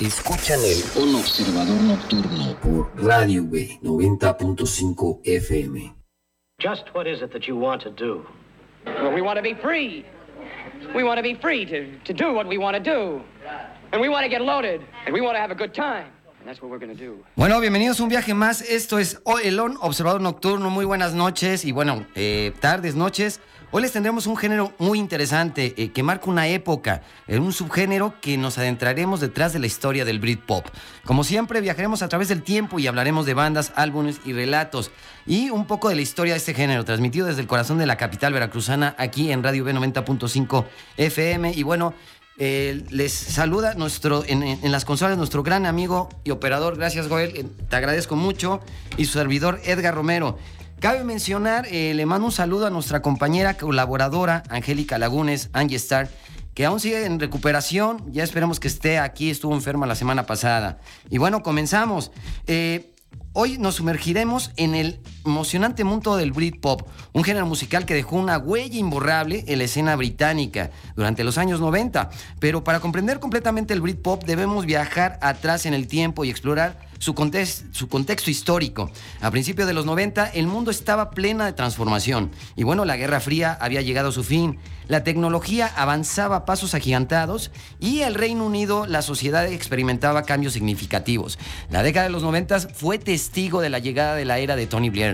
Escuchan el Un Observador Nocturno por Radio B 90.5 FM. Just what is it that you want to do? Well, we want to be free. We want to be free to, to do what we want to do. And we want to get loaded. And we want to have a good time. Bueno, bienvenidos a un viaje más. Esto es El On Observador Nocturno. Muy buenas noches y bueno, eh, tardes, noches. Hoy les tendremos un género muy interesante eh, que marca una época, en un subgénero que nos adentraremos detrás de la historia del Britpop. Como siempre, viajaremos a través del tiempo y hablaremos de bandas, álbumes y relatos y un poco de la historia de este género, transmitido desde el corazón de la capital veracruzana aquí en Radio B90.5 FM. Y bueno, eh, les saluda nuestro, en, las consolas nuestro gran amigo y operador, gracias Joel, eh, te agradezco mucho, y su servidor Edgar Romero. Cabe mencionar, eh, le mando un saludo a nuestra compañera colaboradora, Angélica Lagunes, Angie Star, que aún sigue en recuperación. Ya esperemos que esté aquí, estuvo enferma la semana pasada. Y bueno, comenzamos. Hoy nos sumergiremos en el emocionante mundo del Britpop, un género musical que dejó una huella imborrable en la escena británica durante los años 90. Pero para comprender completamente el Britpop debemos viajar atrás en el tiempo y explorar su, su contexto histórico. A principios de los 90 el mundo estaba plena de transformación y bueno, la Guerra Fría había llegado a su fin, la tecnología avanzaba a pasos agigantados y el Reino Unido, la sociedad experimentaba cambios significativos. La década de los 90 fue testigo de la llegada de la era de Tony Blair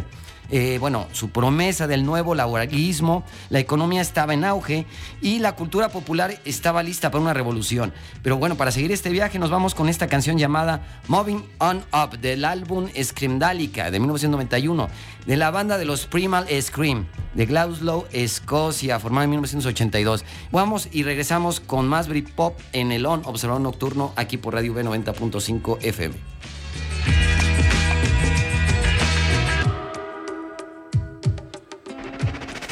eh, bueno, su promesa del nuevo laboralismo, la economía estaba en auge y la cultura popular estaba lista para una revolución. Pero bueno, para seguir este viaje nos vamos con esta canción llamada Moving On Up del álbum Screamdalica de 1991 de la banda de los Primal Scream de Glasgow, Escocia, formada en 1982. Vamos y regresamos con más Britpop en el On Observador Nocturno aquí por Radio B90.5 FM.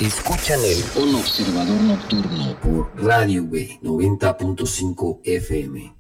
Escuchan el Un Observador Nocturno por Radio B 90.5 FM.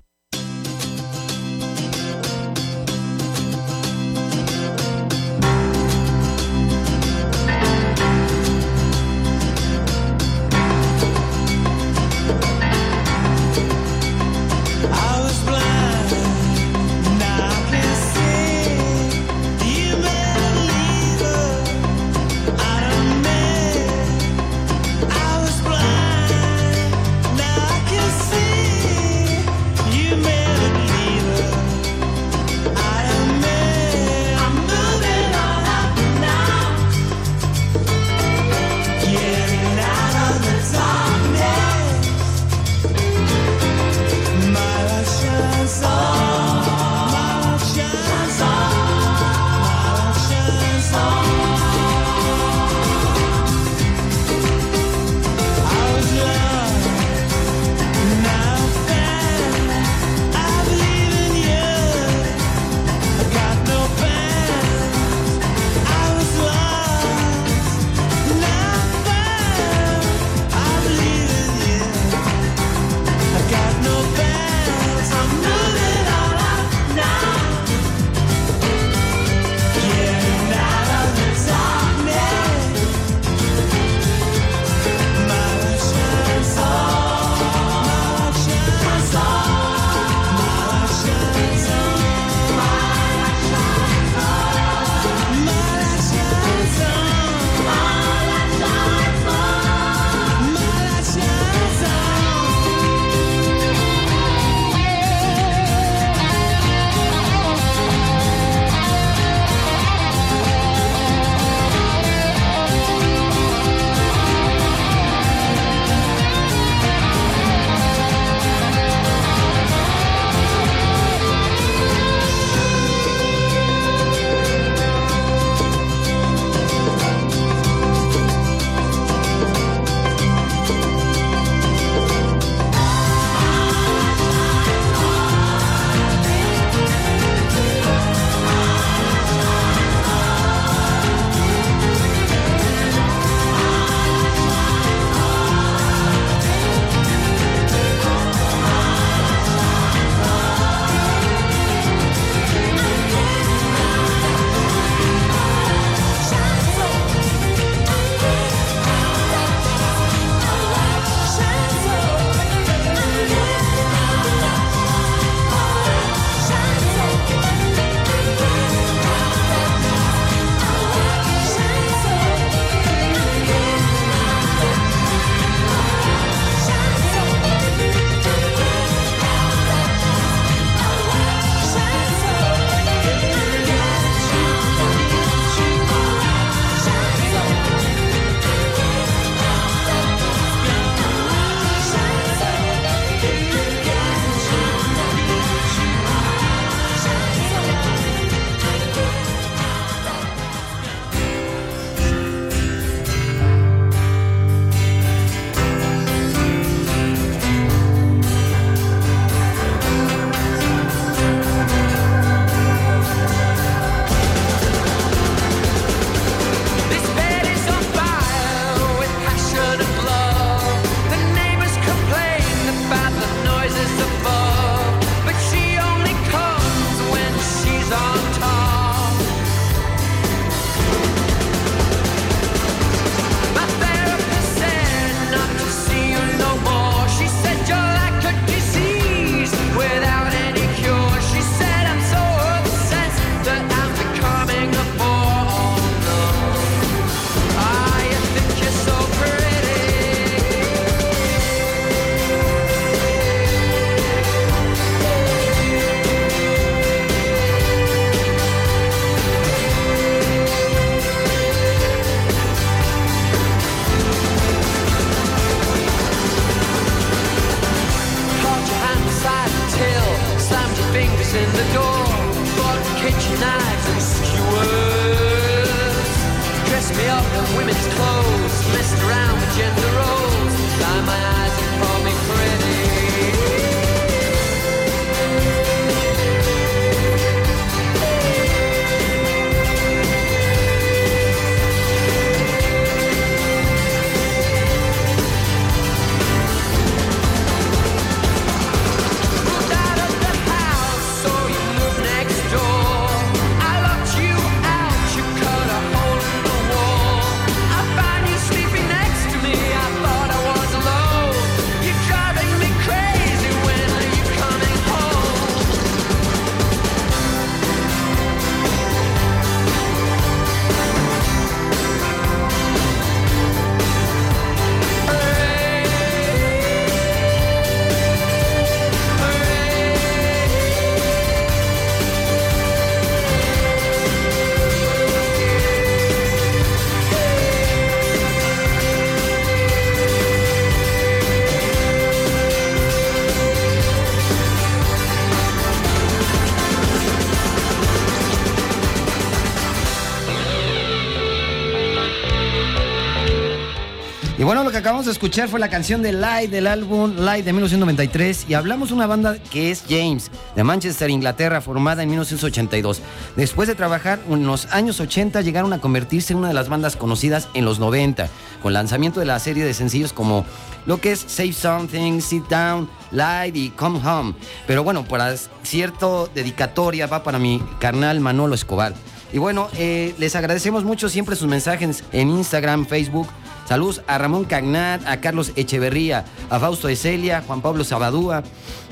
Acabamos de escuchar fue la canción de Light del álbum Light de 1993 y hablamos de una banda que es James, de Manchester, Inglaterra, formada en 1982. Después de trabajar en los años 80 llegaron a convertirse en una de las bandas conocidas en los 90, con lanzamiento de la serie de sencillos como lo que es Save Something, Sit Down, Light y Come Home. Pero bueno, para cierto dedicatoria va para mi carnal Manolo Escobar. Y bueno, eh, les agradecemos mucho siempre sus mensajes en Instagram, Facebook. Saludos a Ramón Cagnat, a Carlos Echeverría, a Fausto Eselia, Juan Pablo Sabadúa,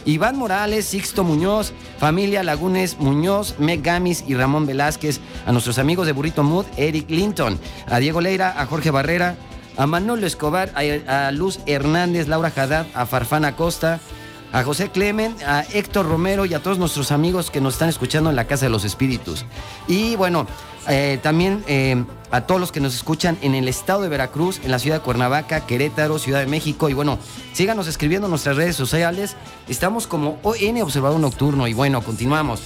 Iván Morales, Sixto Muñoz, familia Lagunes Muñoz, Meg Gamis y Ramón Velázquez, a nuestros amigos de Burrito Mood, Eric Linton, a Diego Leira, a Jorge Barrera, a Manolo Escobar, a, a Luz Hernández, Laura Haddad, a Farfana Costa, a José Clemen, a Héctor Romero y a todos nuestros amigos que nos están escuchando en la Casa de los Espíritus. Y bueno, eh, también eh, a todos los que nos escuchan en el estado de Veracruz, en la ciudad de Cuernavaca, Querétaro, Ciudad de México. Y bueno, síganos escribiendo en nuestras redes sociales. Estamos como ON Observador Nocturno. Y bueno, continuamos.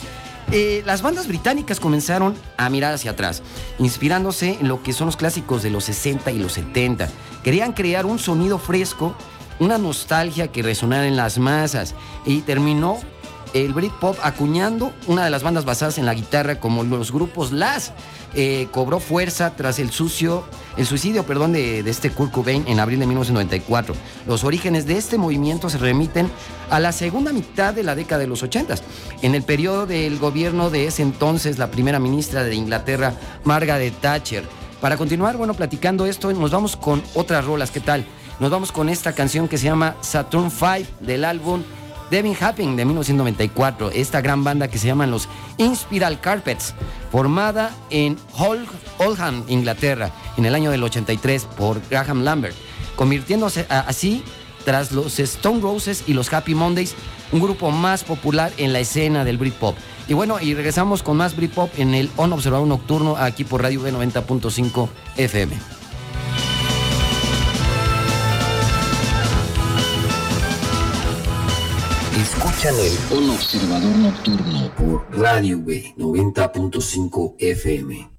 Eh, las bandas británicas comenzaron a mirar hacia atrás, inspirándose en lo que son los clásicos de los 60 y los 70. Querían crear un sonido fresco una nostalgia que resonara en las masas y terminó el Britpop acuñando una de las bandas basadas en la guitarra como los grupos Las. Eh, cobró fuerza tras el sucio, el suicidio perdón, de, de, este Kurt Cobain en abril de 1994. Los orígenes de este movimiento se remiten a la segunda mitad de la década de los 80. En el periodo del gobierno de ese entonces, la primera ministra de Inglaterra, Margaret Thatcher. Para continuar, bueno, platicando esto, nos vamos con otras rolas. ¿Qué tal? Nos vamos con esta canción que se llama Saturn V del álbum Devin Happing de 1994. Esta gran banda que se llaman los Inspiral Carpets, formada en Oldham, Inglaterra, en el año del 83 por Graham Lambert, convirtiéndose así tras los Stone Roses y los Happy Mondays, un grupo más popular en la escena del Britpop. Y bueno, y regresamos con más Britpop en el On Observador Nocturno aquí por Radio B90.5 FM. Un Observador Nocturno por Radio B 90.5 FM.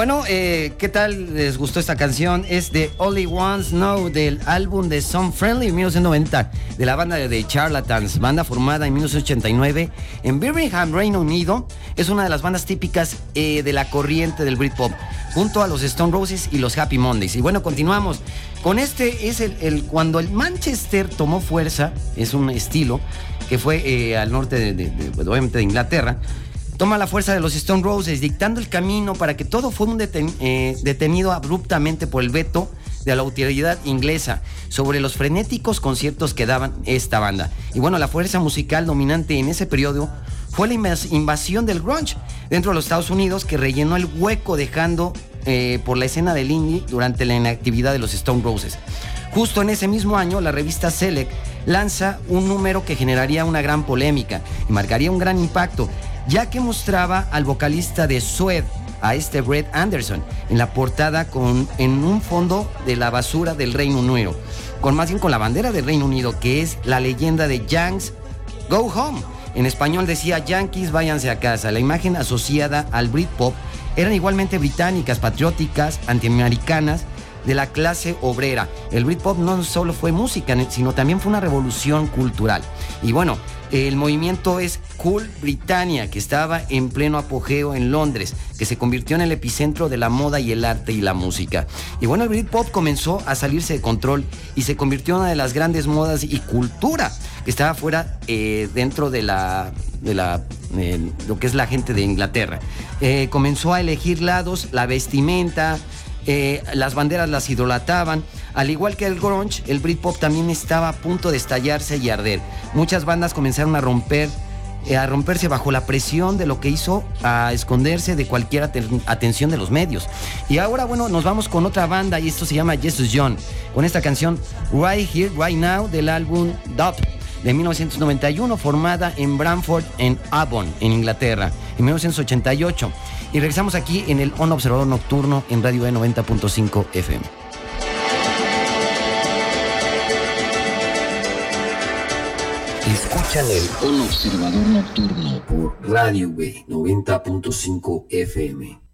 Bueno, eh, ¿qué tal les gustó esta canción? Es de Only Ones Know del álbum de Some Friendly 1990 de la banda de Charlatans, banda formada en 1989 en Birmingham, Reino Unido. Es una de las bandas típicas eh, de la corriente del Britpop, junto a los Stone Roses y los Happy Mondays. Y bueno, continuamos. Con este es el, cuando el Manchester tomó fuerza, es un estilo que fue eh, al norte de, pues, obviamente de Inglaterra toma la fuerza de los Stone Roses, dictando el camino para que todo fuera eh, detenido abruptamente por el veto de la autoridad inglesa sobre los frenéticos conciertos que daban esta banda. Y bueno, la fuerza musical dominante en ese periodo fue la invasión del grunge dentro de los Estados Unidos que rellenó el hueco dejando eh, por la escena del indie durante la inactividad de los Stone Roses. Justo en ese mismo año, la revista Select lanza un número que generaría una gran polémica y marcaría un gran impacto, ya que mostraba al vocalista de Sued, a este Brett Anderson, en la portada con, en un fondo de la basura del Reino Unido, con más bien con la bandera del Reino Unido, que es la leyenda de Yanks Go Home. En español decía Yankees váyanse a casa. La imagen asociada al Britpop eran igualmente británicas, patrióticas, antiamericanas, de la clase obrera. El Britpop no solo fue música, sino también fue una revolución cultural. Y bueno, el movimiento es Cool Britannia, que estaba en pleno apogeo en Londres, que se convirtió en el epicentro de la moda y el arte y la música. Y bueno, el Britpop comenzó a salirse de control y se convirtió en una de las grandes modas y cultura que estaba fuera eh, dentro de la de la, lo que es la gente de Inglaterra. Eh, comenzó a elegir lados, la vestimenta, eh, las banderas las idolataban. Al igual que el grunge, el Britpop también estaba a punto de estallarse y arder. Muchas bandas comenzaron a romper eh, a romperse bajo la presión de lo que hizo a esconderse de cualquier atención de los medios. Y ahora, bueno, nos vamos con otra banda y esto se llama Jesus John, con esta canción Right Here, Right Now del álbum Dot de 1991, formada en Bramford, en Avon, en Inglaterra, en 1988. Y regresamos aquí en el On Observador Nocturno en Radio E 90.5 FM. Escuchan el On Observador Nocturno por Radio B 90.5 FM.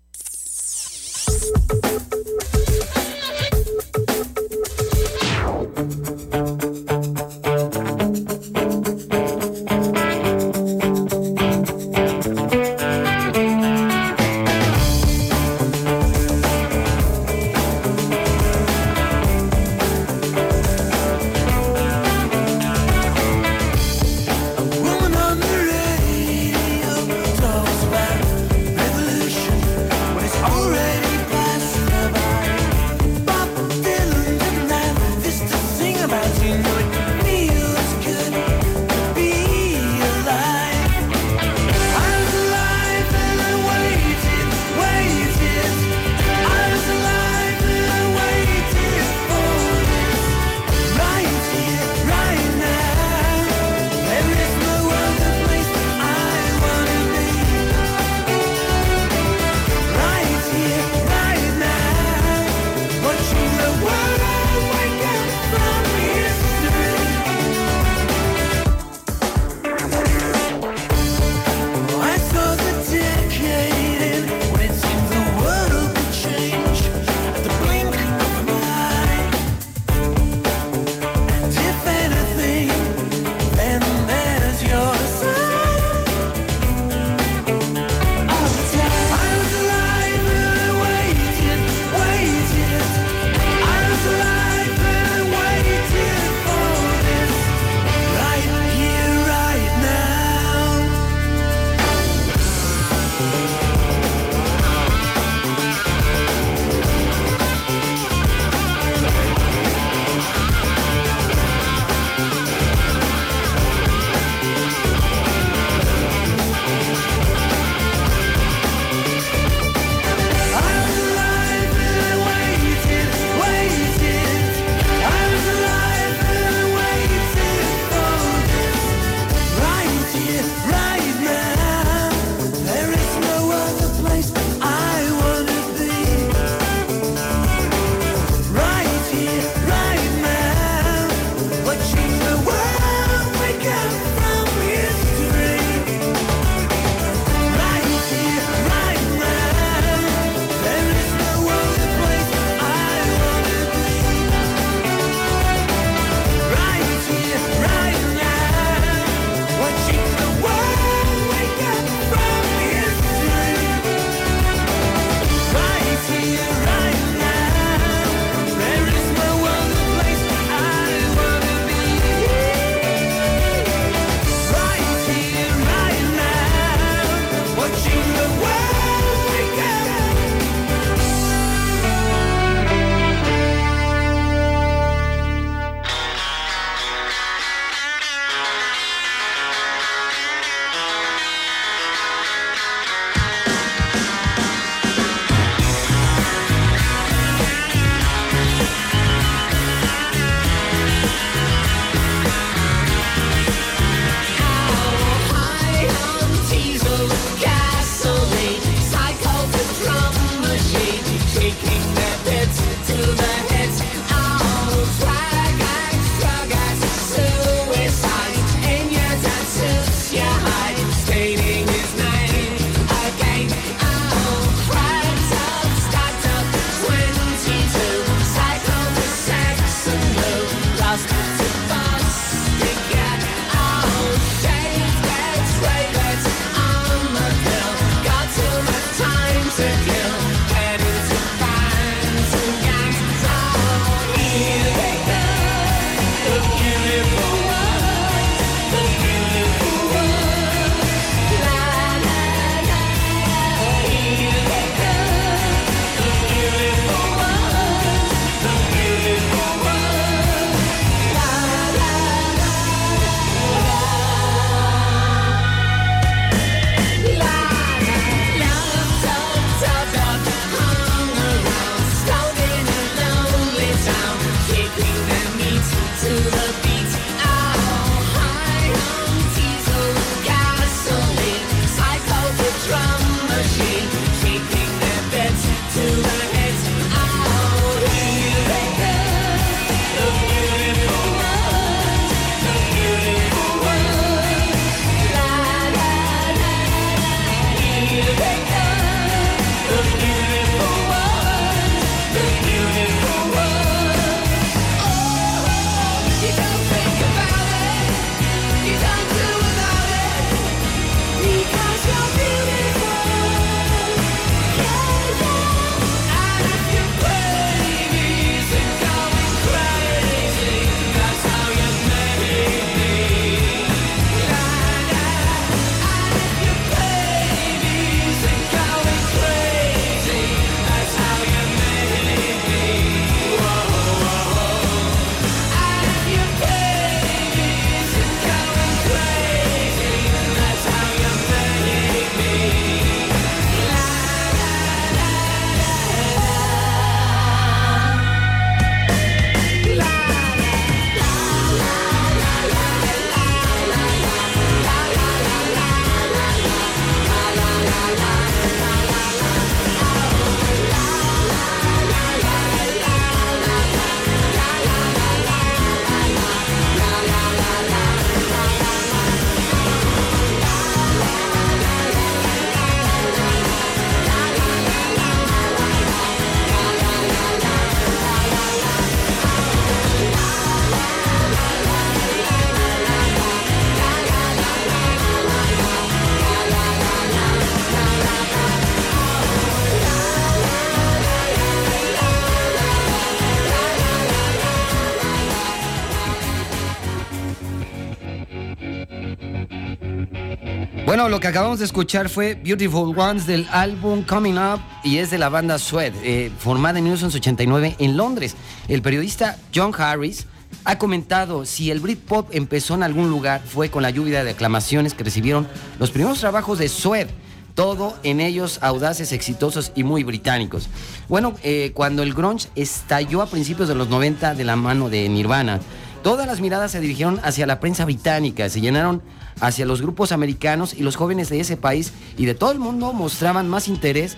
Bueno, lo que acabamos de escuchar fue Beautiful Ones del álbum Coming Up y es de la banda Sweat, eh, formada en 1989 en Londres. El periodista John Harris ha comentado si el Britpop empezó en algún lugar fue con la lluvia de aclamaciones que recibieron los primeros trabajos de Sweat. Todo en ellos audaces, exitosos y muy británicos. Bueno, eh, cuando el grunge estalló a principios de los 90 de la mano de Nirvana, todas las miradas se dirigieron hacia la prensa británica, se llenaron hacia los grupos americanos y los jóvenes de ese país y de todo el mundo mostraban más interés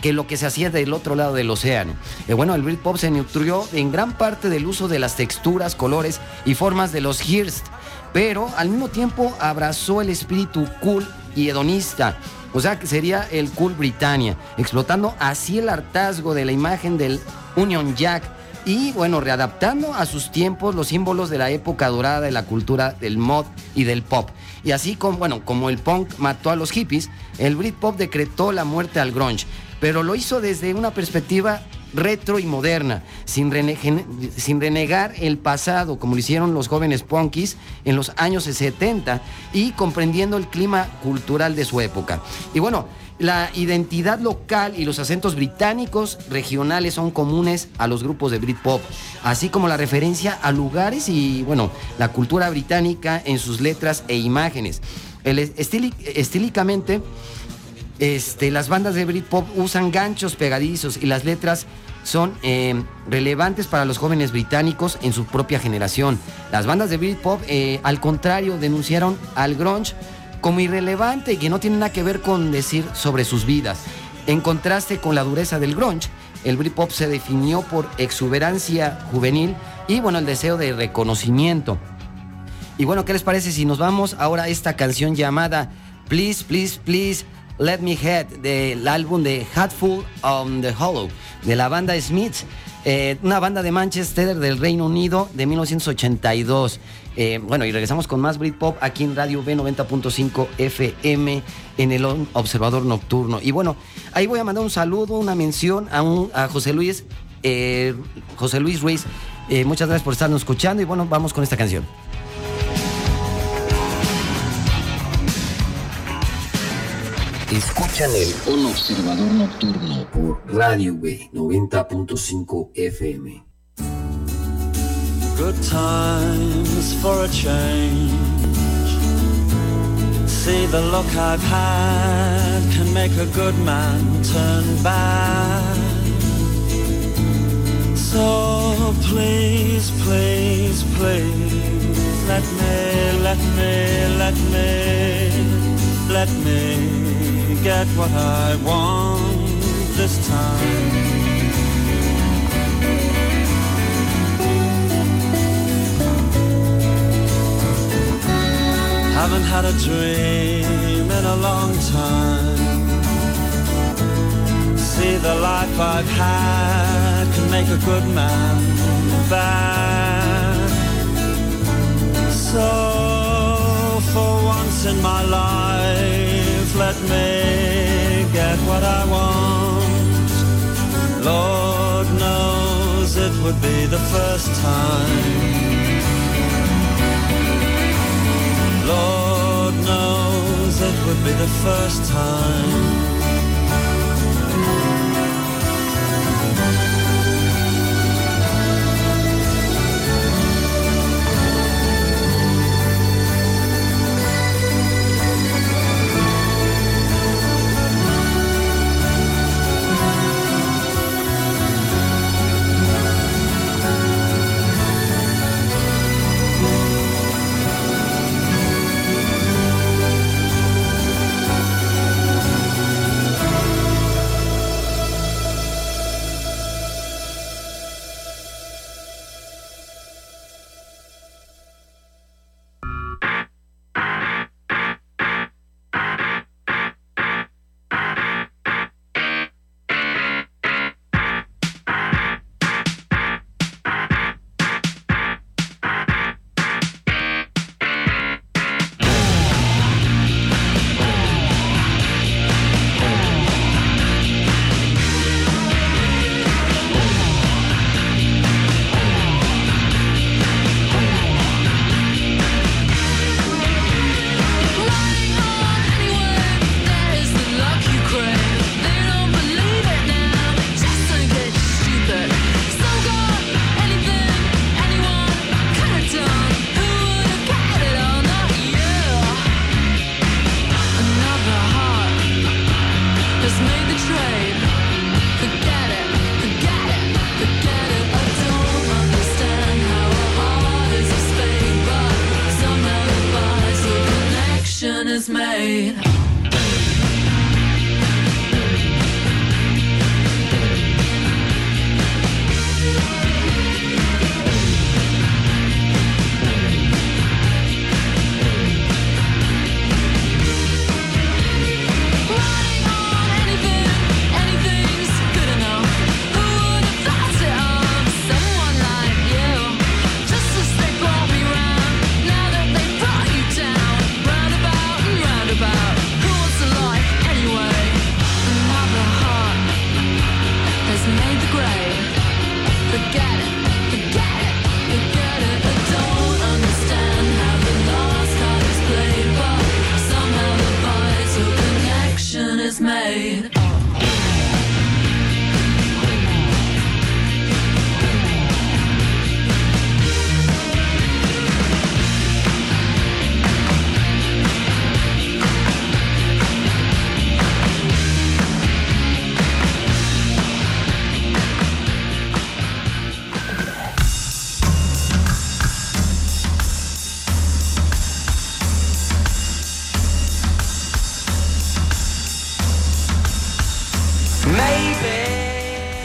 que lo que se hacía del otro lado del océano. Eh, bueno, el Britpop se nutrió en gran parte del uso de las texturas, colores y formas de los Hearst, pero al mismo tiempo abrazó el espíritu cool y hedonista, o sea que sería el cool Britannia, explotando así el hartazgo de la imagen del Union Jack y bueno, readaptando a sus tiempos los símbolos de la época dorada de la cultura del mod y del pop. Y así como, bueno, como el punk mató a los hippies, el Britpop decretó la muerte al grunge, pero lo hizo desde una perspectiva retro y moderna, sin, sin, renegar el pasado, como lo hicieron los jóvenes punkis en los años 70 y comprendiendo el clima cultural de su época. Y bueno, la identidad local y los acentos británicos regionales son comunes a los grupos de Britpop, así como la referencia a lugares y, bueno, la cultura británica en sus letras e imágenes. estílicamente, este, las bandas de Britpop usan ganchos pegadizos y las letras son eh, relevantes para los jóvenes británicos en su propia generación. Las bandas de Britpop, eh, al contrario, denunciaron al grunge como irrelevante y que no tiene nada que ver con decir sobre sus vidas. En contraste con la dureza del grunge, el Britpop se definió por exuberancia juvenil y bueno, el deseo de reconocimiento. Y bueno, ¿qué les parece si nos vamos ahora a esta canción llamada Please, Please, Please Let Me Head del álbum de Hatful on the Hollow de la banda Smiths? Eh, una banda de Manchester del Reino Unido de 1982. Eh, bueno, y regresamos con más Britpop aquí en Radio B90.5 FM en el Observador Nocturno. Y bueno, ahí voy a mandar un saludo, una mención a, un, a José Luis, eh, José Luis Ruiz. muchas gracias por estarnos escuchando y bueno, vamos con esta canción. Escuchan el Un Observador Nocturno por Radio B 90.5 FM. Good times for a change. See the look I've had can make a good man turn bad. So please, please, please, let me, let me, let me, let me get what I want this time. Haven't had a dream in a long time. See the life I've had can make a good man bad. So for once in my life let me get what I want. Lord knows it would be the first time. Lord knows it would be the first time.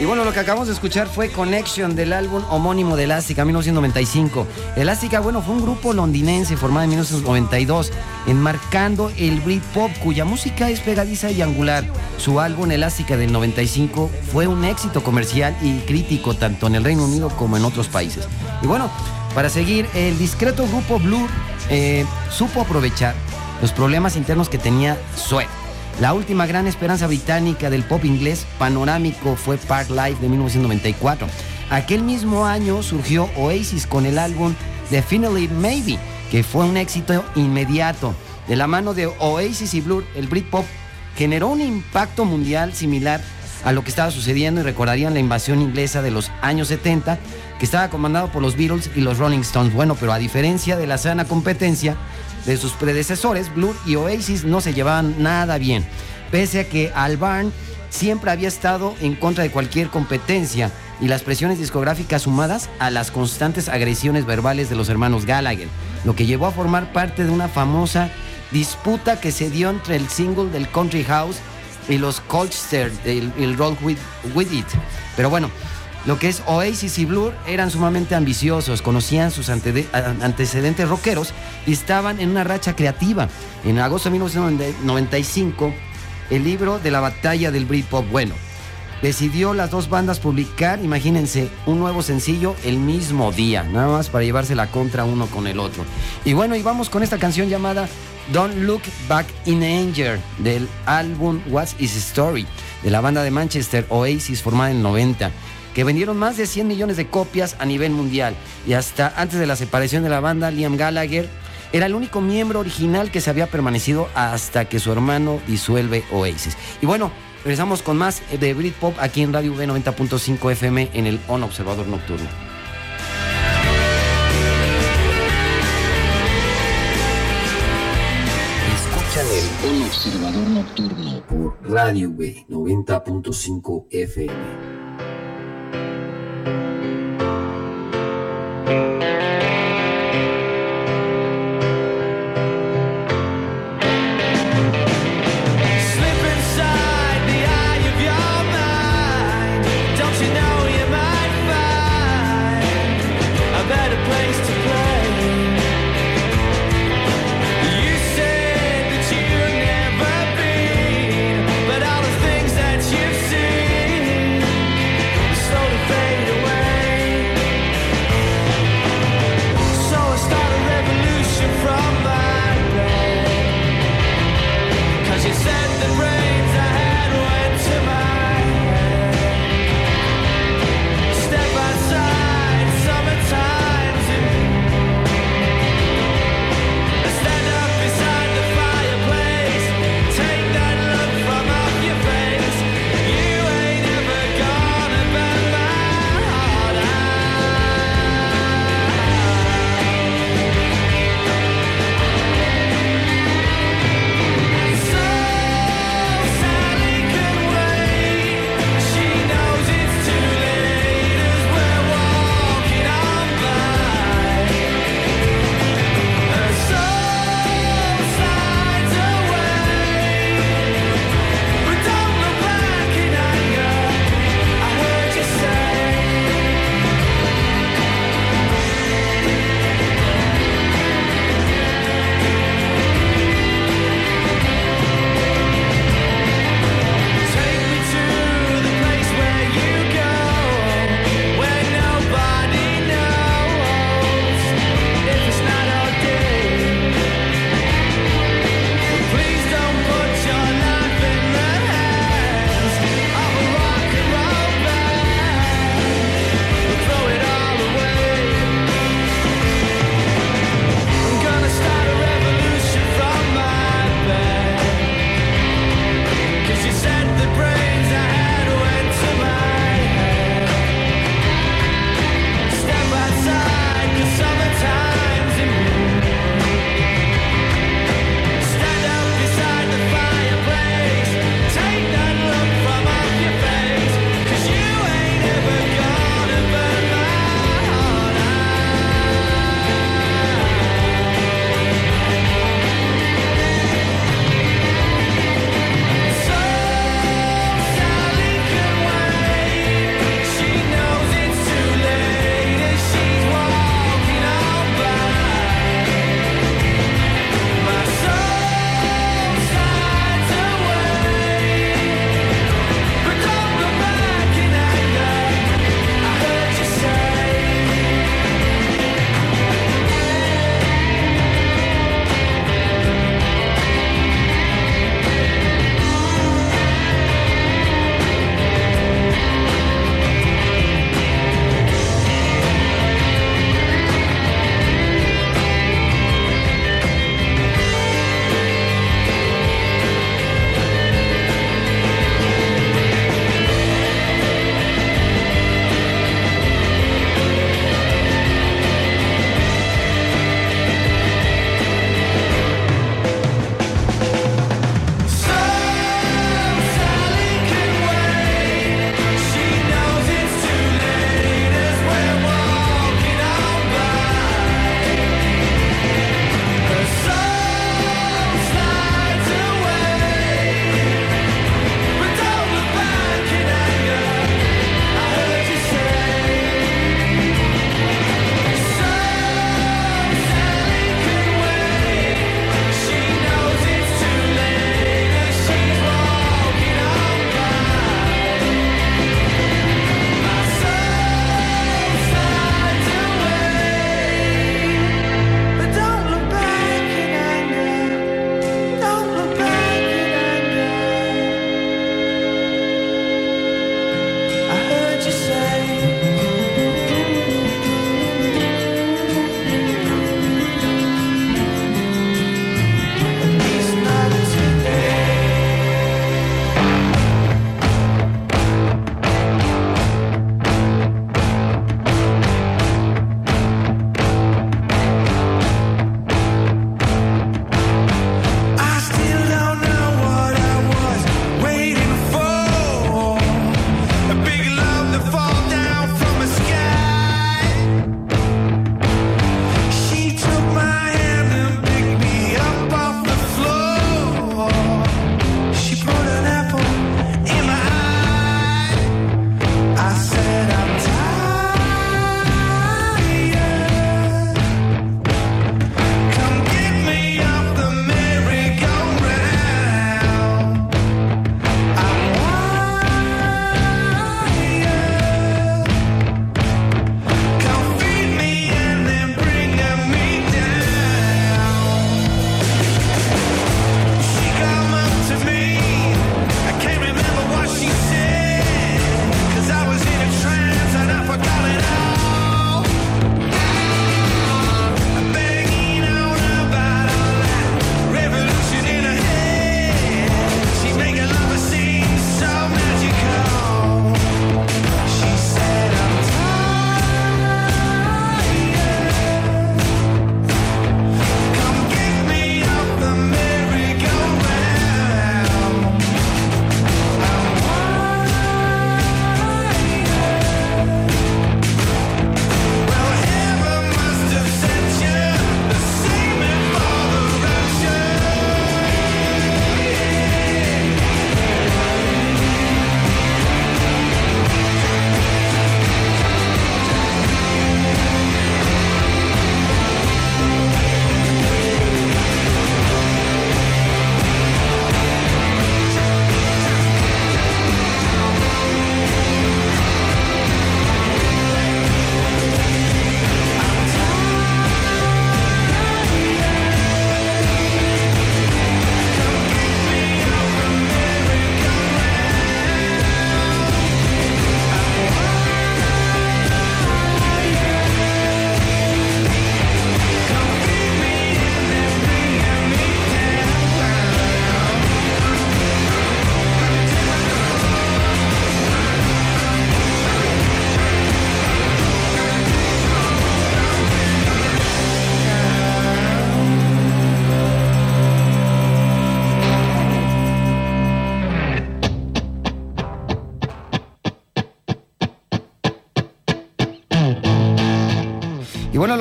Y bueno, lo que acabamos de escuchar fue Connection del álbum homónimo de Elástica, 1995. Elástica, bueno, fue un grupo londinense formado en 1992, enmarcando el Britpop, cuya música es pegadiza y angular. Su álbum Elástica del 95 fue un éxito comercial y crítico tanto en el Reino Unido como en otros países. Y bueno, para seguir, el discreto grupo Blur eh, supo aprovechar los problemas internos que tenía Sweat. La última gran esperanza británica del pop inglés panorámico fue Park Life de 1994. Aquel mismo año surgió Oasis con el álbum Definitely Maybe, que fue un éxito inmediato. De la mano de Oasis y Blur, el Britpop generó un impacto mundial similar a lo que estaba sucediendo y recordarían la invasión inglesa de los años 70, que estaba comandado por los Beatles y los Rolling Stones. Bueno, pero a diferencia de la sana competencia, de sus predecesores, Blur y Oasis no se llevaban nada bien, pese a que Albarn siempre había estado en contra de cualquier competencia y las presiones discográficas sumadas a las constantes agresiones verbales de los hermanos Gallagher, lo que llevó a formar parte de una famosa disputa que se dio entre el single del Country House y los Colchester, el, el Roll with, with It. Pero bueno, lo que es Oasis y Blur eran sumamente ambiciosos, conocían sus antecedentes rockeros y estaban en una racha creativa. En agosto de 1995, el libro de la batalla del Britpop, bueno, decidió las dos bandas publicar, imagínense, un nuevo sencillo el mismo día, nada más para llevarse la contra uno con el otro. Y bueno, y vamos con esta canción llamada Don't Look Back in Anger del álbum What's His Story de la banda de Manchester Oasis formada en el 90 que vendieron más de 100 millones de copias a nivel mundial y hasta antes de la separación de la banda Liam Gallagher era el único miembro original que se había permanecido hasta que su hermano disuelve Oasis. Y bueno, regresamos con más de Britpop aquí en Radio V 90.5 FM en el On Observador Nocturno. Escuchan el Un Observador Nocturno por Radio B 90.5 FM.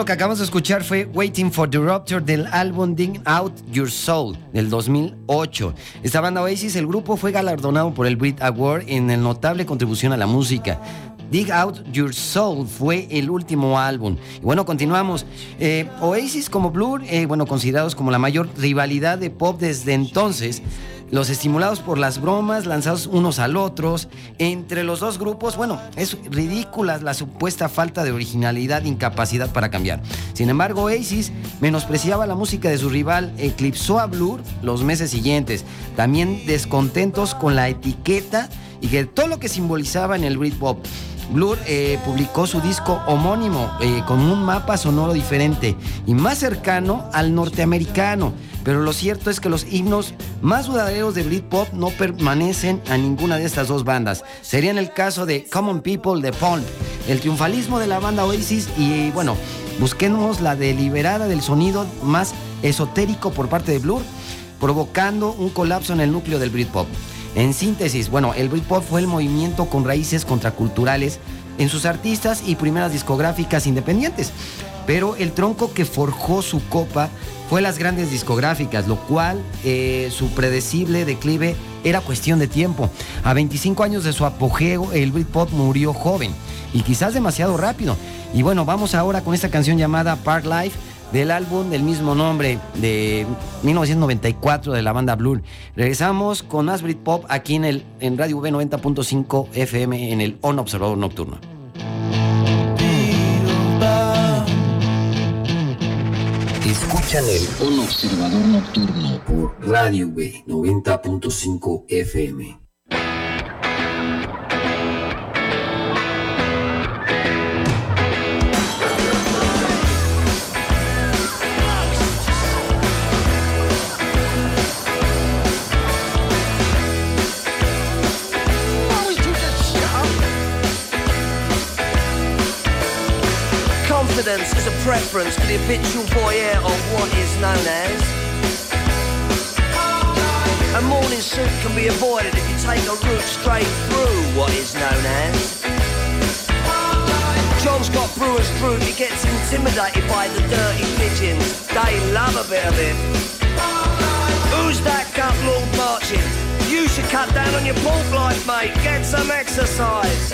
Lo que acabamos de escuchar fue Waiting for the Rupture del álbum Dig Out Your Soul del 2008. Esta banda Oasis, el grupo fue galardonado por el Brit Award en el notable contribución a la música. Dig Out Your Soul fue el último álbum. Y bueno, continuamos. Eh, Oasis como Blur, eh, bueno, considerados como la mayor rivalidad de pop desde entonces. Los estimulados por las bromas lanzados unos al otros. Entre los dos grupos, bueno, es ridícula la supuesta falta de originalidad e incapacidad para cambiar. Sin embargo, Oasis menospreciaba la música de su rival, eclipsó a Blur los meses siguientes. También descontentos con la etiqueta y que todo lo que simbolizaba en el Britpop. Blur eh, publicó su disco homónimo eh, con un mapa sonoro diferente y más cercano al norteamericano. Pero lo cierto es que los himnos más duraderos de Britpop no permanecen a ninguna de estas dos bandas. Serían el caso de Common People de Pulp, el triunfalismo de la banda Oasis y bueno, busquemos la deliberada del sonido más esotérico por parte de Blur, provocando un colapso en el núcleo del Britpop. En síntesis, bueno, el Britpop fue el movimiento con raíces contraculturales en sus artistas y primeras discográficas independientes. Pero el tronco que forjó su copa fue las grandes discográficas, lo cual eh, su predecible declive era cuestión de tiempo. A 25 años de su apogeo, el Britpop murió joven y quizás demasiado rápido. Y bueno, vamos ahora con esta canción llamada Park Life del álbum del mismo nombre de 1994 de la banda Blur. Regresamos con más Britpop aquí en, el, en Radio V 90.5 FM en el On Observador Nocturno. Escuchan el Un Observador Nocturno por Radio V 90.5 FM. Preference for the habitual voyeur of what is known as. A morning suit can be avoided if you take a route straight through what is known as. John's got brewer's fruit, he gets intimidated by the dirty pigeons. They love a bit of him. Who's that gut lord marching? You should cut down on your pork life, mate. Get some exercise.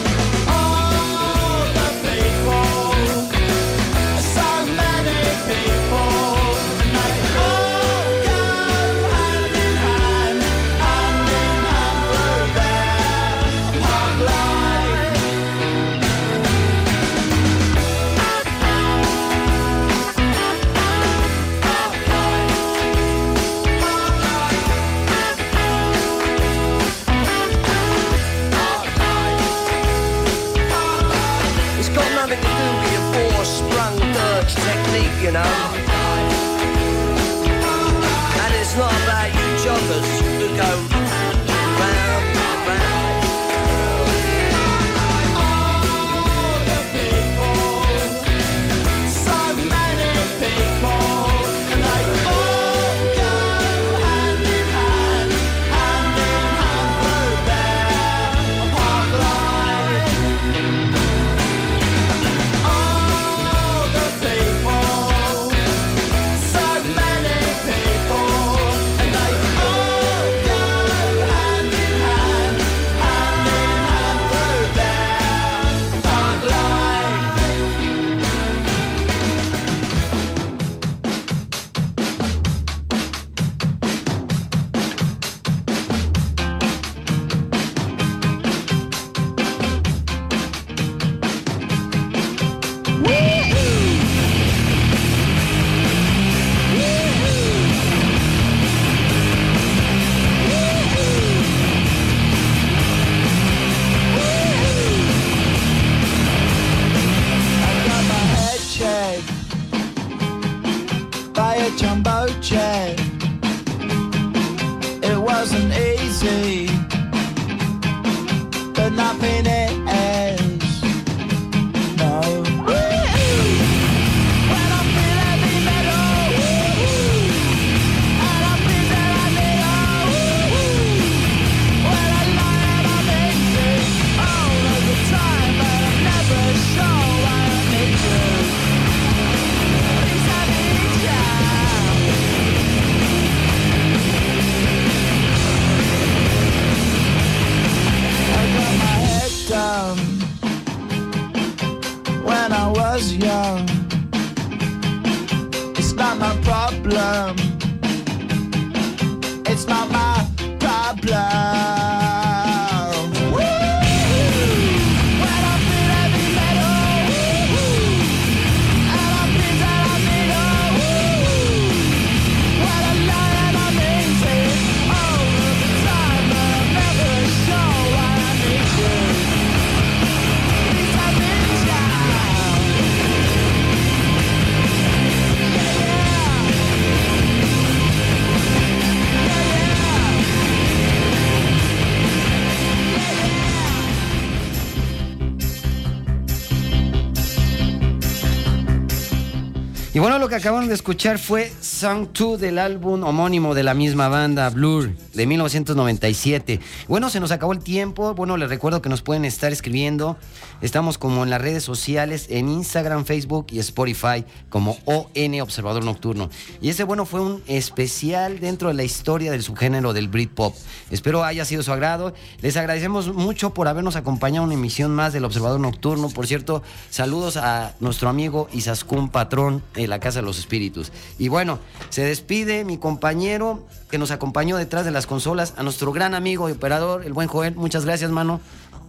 Acabaron de escuchar fue Song 2 del álbum homónimo de la misma banda, Blur, de 1997. Bueno, se nos acabó el tiempo. Bueno, les recuerdo que nos pueden estar escribiendo. Estamos como en las redes sociales, en Instagram, Facebook y Spotify, como ON Observador Nocturno. Y ese, bueno, fue un especial dentro de la historia del subgénero del Britpop. Espero haya sido su agrado. Les agradecemos mucho por habernos acompañado en una emisión más del Observador Nocturno. Por cierto, saludos a nuestro amigo Isaskun Patrón de la Casa de los Espíritus. Y bueno, se despide mi compañero que nos acompañó detrás de las consolas, a nuestro gran amigo y operador, el buen Joel. Muchas gracias, mano.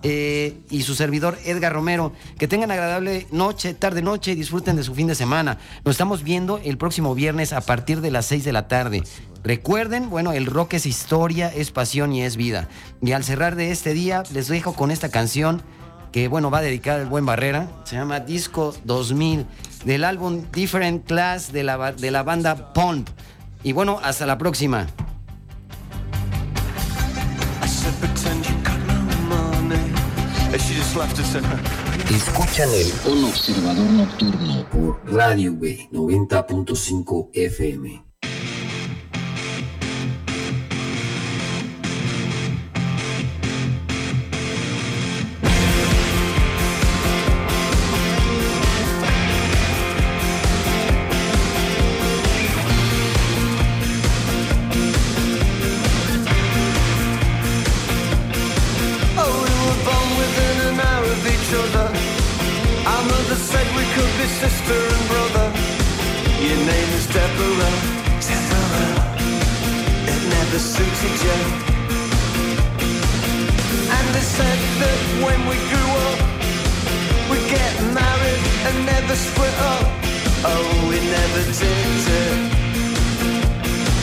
Eh, y su servidor Edgar Romero. Que tengan agradable noche, tarde, noche y disfruten de su fin de semana. Nos estamos viendo el próximo viernes a partir de las 6 de la tarde. Recuerden, bueno, el rock es historia, es pasión y es vida. Y al cerrar de este día, les dejo con esta canción que, bueno, va dedicada al buen Barrera. Se llama Disco 2000, del álbum Different Class de la, de la banda Pump. Y bueno, hasta la próxima. Escuchan el Un Observador Nocturno por Radio B 90.5 FM.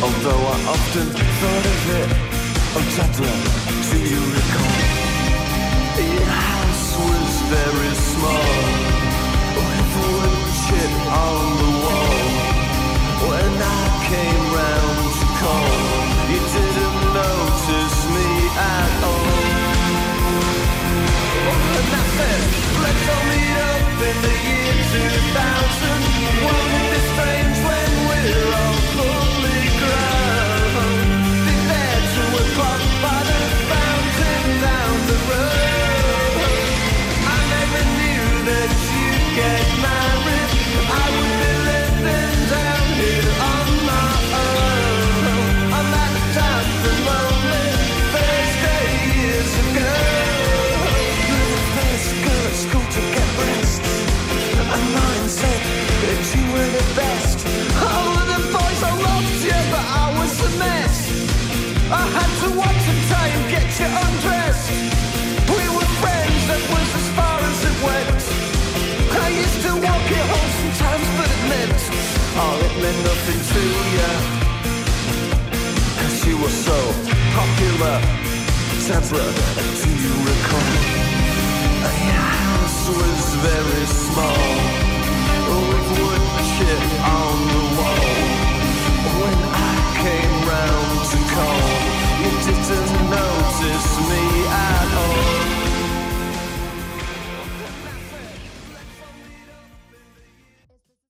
Although I often thought of it. Oh, Deborah, do you recall? Your house was very small With wood chip on the wall When I came round to call You didn't notice me at all And that's it Let's all meet up in the year 2000 chamber, Tabra, do you recall? Your house was very small, with wood chip on the wall. When I came round to call, you didn't notice me at all.